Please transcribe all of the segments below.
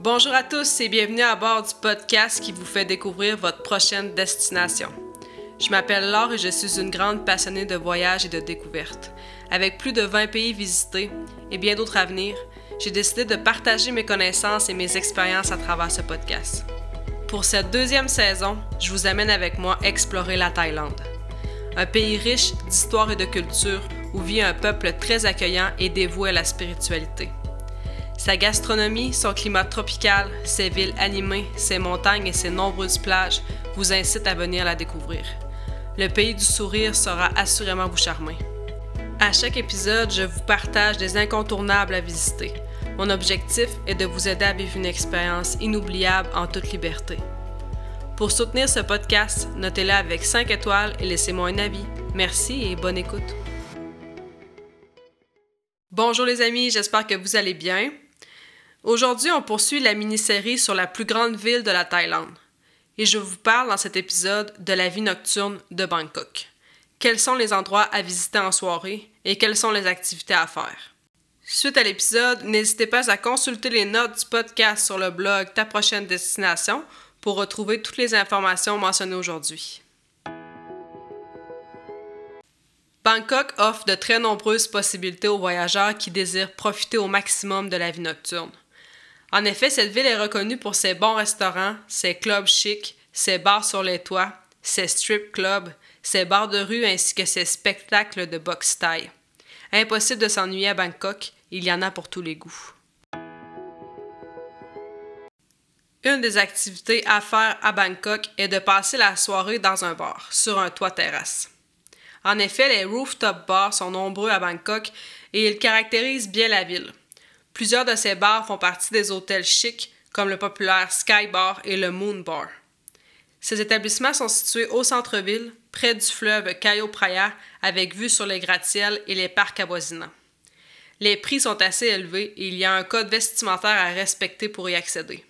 Bonjour à tous et bienvenue à bord du podcast qui vous fait découvrir votre prochaine destination. Je m'appelle Laure et je suis une grande passionnée de voyages et de découvertes. Avec plus de 20 pays visités et bien d'autres à venir, j'ai décidé de partager mes connaissances et mes expériences à travers ce podcast. Pour cette deuxième saison, je vous amène avec moi explorer la Thaïlande. Un pays riche d'histoire et de culture où vit un peuple très accueillant et dévoué à la spiritualité. Sa gastronomie, son climat tropical, ses villes animées, ses montagnes et ses nombreuses plages vous incitent à venir la découvrir. Le pays du sourire sera assurément vous charmer. À chaque épisode, je vous partage des incontournables à visiter. Mon objectif est de vous aider à vivre une expérience inoubliable en toute liberté. Pour soutenir ce podcast, notez-le avec 5 étoiles et laissez-moi un avis. Merci et bonne écoute. Bonjour les amis, j'espère que vous allez bien. Aujourd'hui, on poursuit la mini-série sur la plus grande ville de la Thaïlande. Et je vous parle dans cet épisode de la vie nocturne de Bangkok. Quels sont les endroits à visiter en soirée et quelles sont les activités à faire? Suite à l'épisode, n'hésitez pas à consulter les notes du podcast sur le blog Ta prochaine destination pour retrouver toutes les informations mentionnées aujourd'hui. Bangkok offre de très nombreuses possibilités aux voyageurs qui désirent profiter au maximum de la vie nocturne. En effet, cette ville est reconnue pour ses bons restaurants, ses clubs chics, ses bars sur les toits, ses strip clubs, ses bars de rue ainsi que ses spectacles de boxe taille. Impossible de s'ennuyer à Bangkok, il y en a pour tous les goûts. Une des activités à faire à Bangkok est de passer la soirée dans un bar, sur un toit terrasse. En effet, les rooftop bars sont nombreux à Bangkok et ils caractérisent bien la ville. Plusieurs de ces bars font partie des hôtels chics comme le populaire Sky Bar et le Moon Bar. Ces établissements sont situés au centre-ville, près du fleuve Cayo Praya, avec vue sur les gratte-ciels et les parcs avoisinants. Les prix sont assez élevés et il y a un code vestimentaire à respecter pour y accéder.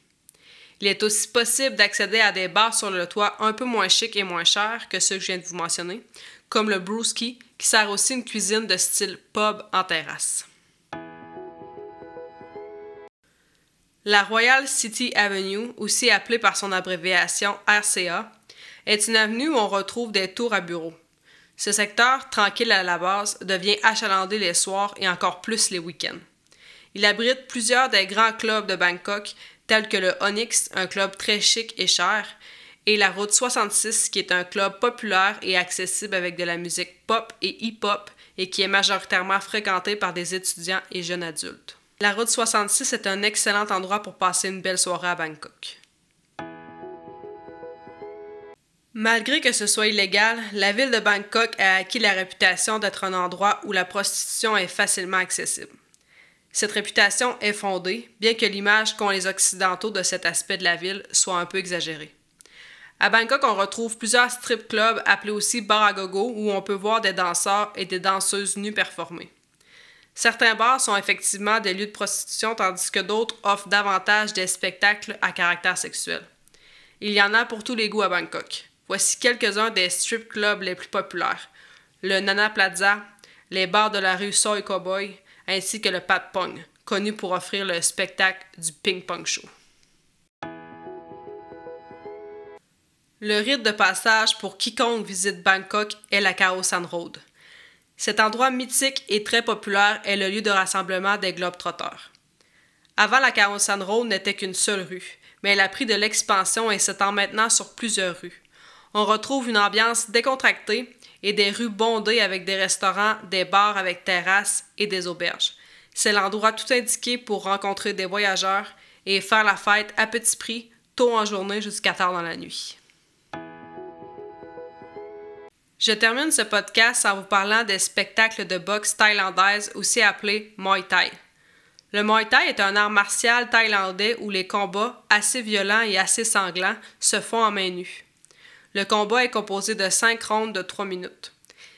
Il est aussi possible d'accéder à des bars sur le toit un peu moins chics et moins chers que ceux que je viens de vous mentionner, comme le Brewski, qui sert aussi une cuisine de style pub en terrasse. La Royal City Avenue, aussi appelée par son abréviation RCA, est une avenue où on retrouve des tours à bureaux. Ce secteur, tranquille à la base, devient achalandé les soirs et encore plus les week-ends. Il abrite plusieurs des grands clubs de Bangkok, tels que le Onyx, un club très chic et cher, et la Route 66, qui est un club populaire et accessible avec de la musique pop et hip-hop et qui est majoritairement fréquenté par des étudiants et jeunes adultes. La route 66 est un excellent endroit pour passer une belle soirée à Bangkok. Malgré que ce soit illégal, la ville de Bangkok a acquis la réputation d'être un endroit où la prostitution est facilement accessible. Cette réputation est fondée, bien que l'image qu'ont les Occidentaux de cet aspect de la ville soit un peu exagérée. À Bangkok, on retrouve plusieurs strip clubs appelés aussi bar à gogo où on peut voir des danseurs et des danseuses nues performer. Certains bars sont effectivement des lieux de prostitution, tandis que d'autres offrent davantage des spectacles à caractère sexuel. Il y en a pour tous les goûts à Bangkok. Voici quelques-uns des strip clubs les plus populaires. Le Nana Plaza, les bars de la rue Soy Cowboy, ainsi que le Pat Pong, connu pour offrir le spectacle du Ping Pong Show. Le rite de passage pour quiconque visite Bangkok est la Khao San Road. Cet endroit mythique et très populaire est le lieu de rassemblement des Globetrotters. Avant, la San Road n'était qu'une seule rue, mais elle a pris de l'expansion et s'étend maintenant sur plusieurs rues. On retrouve une ambiance décontractée et des rues bondées avec des restaurants, des bars avec terrasses et des auberges. C'est l'endroit tout indiqué pour rencontrer des voyageurs et faire la fête à petit prix, tôt en journée jusqu'à tard dans la nuit. Je termine ce podcast en vous parlant des spectacles de boxe thaïlandaise, aussi appelés Muay Thai. Le Muay Thai est un art martial thaïlandais où les combats, assez violents et assez sanglants, se font en main nue. Le combat est composé de 5 rondes de 3 minutes.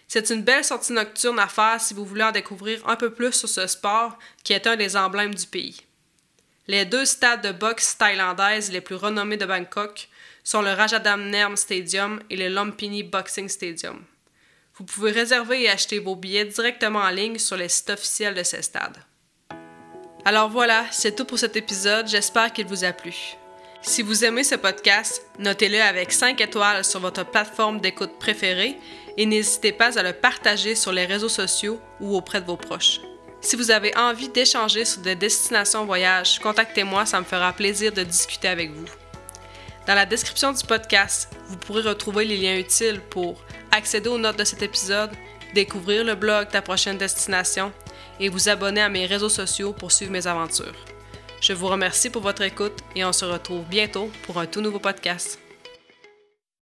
C'est une belle sortie nocturne à faire si vous voulez en découvrir un peu plus sur ce sport qui est un des emblèmes du pays. Les deux stades de boxe thaïlandaise les plus renommés de Bangkok sont le Rajadamnern Stadium et le Lumpini Boxing Stadium. Vous pouvez réserver et acheter vos billets directement en ligne sur les sites officiels de ces stades. Alors voilà, c'est tout pour cet épisode, j'espère qu'il vous a plu. Si vous aimez ce podcast, notez-le avec 5 étoiles sur votre plateforme d'écoute préférée et n'hésitez pas à le partager sur les réseaux sociaux ou auprès de vos proches. Si vous avez envie d'échanger sur des destinations voyage, contactez-moi, ça me fera plaisir de discuter avec vous. Dans la description du podcast, vous pourrez retrouver les liens utiles pour accéder aux notes de cet épisode, découvrir le blog Ta prochaine destination et vous abonner à mes réseaux sociaux pour suivre mes aventures. Je vous remercie pour votre écoute et on se retrouve bientôt pour un tout nouveau podcast.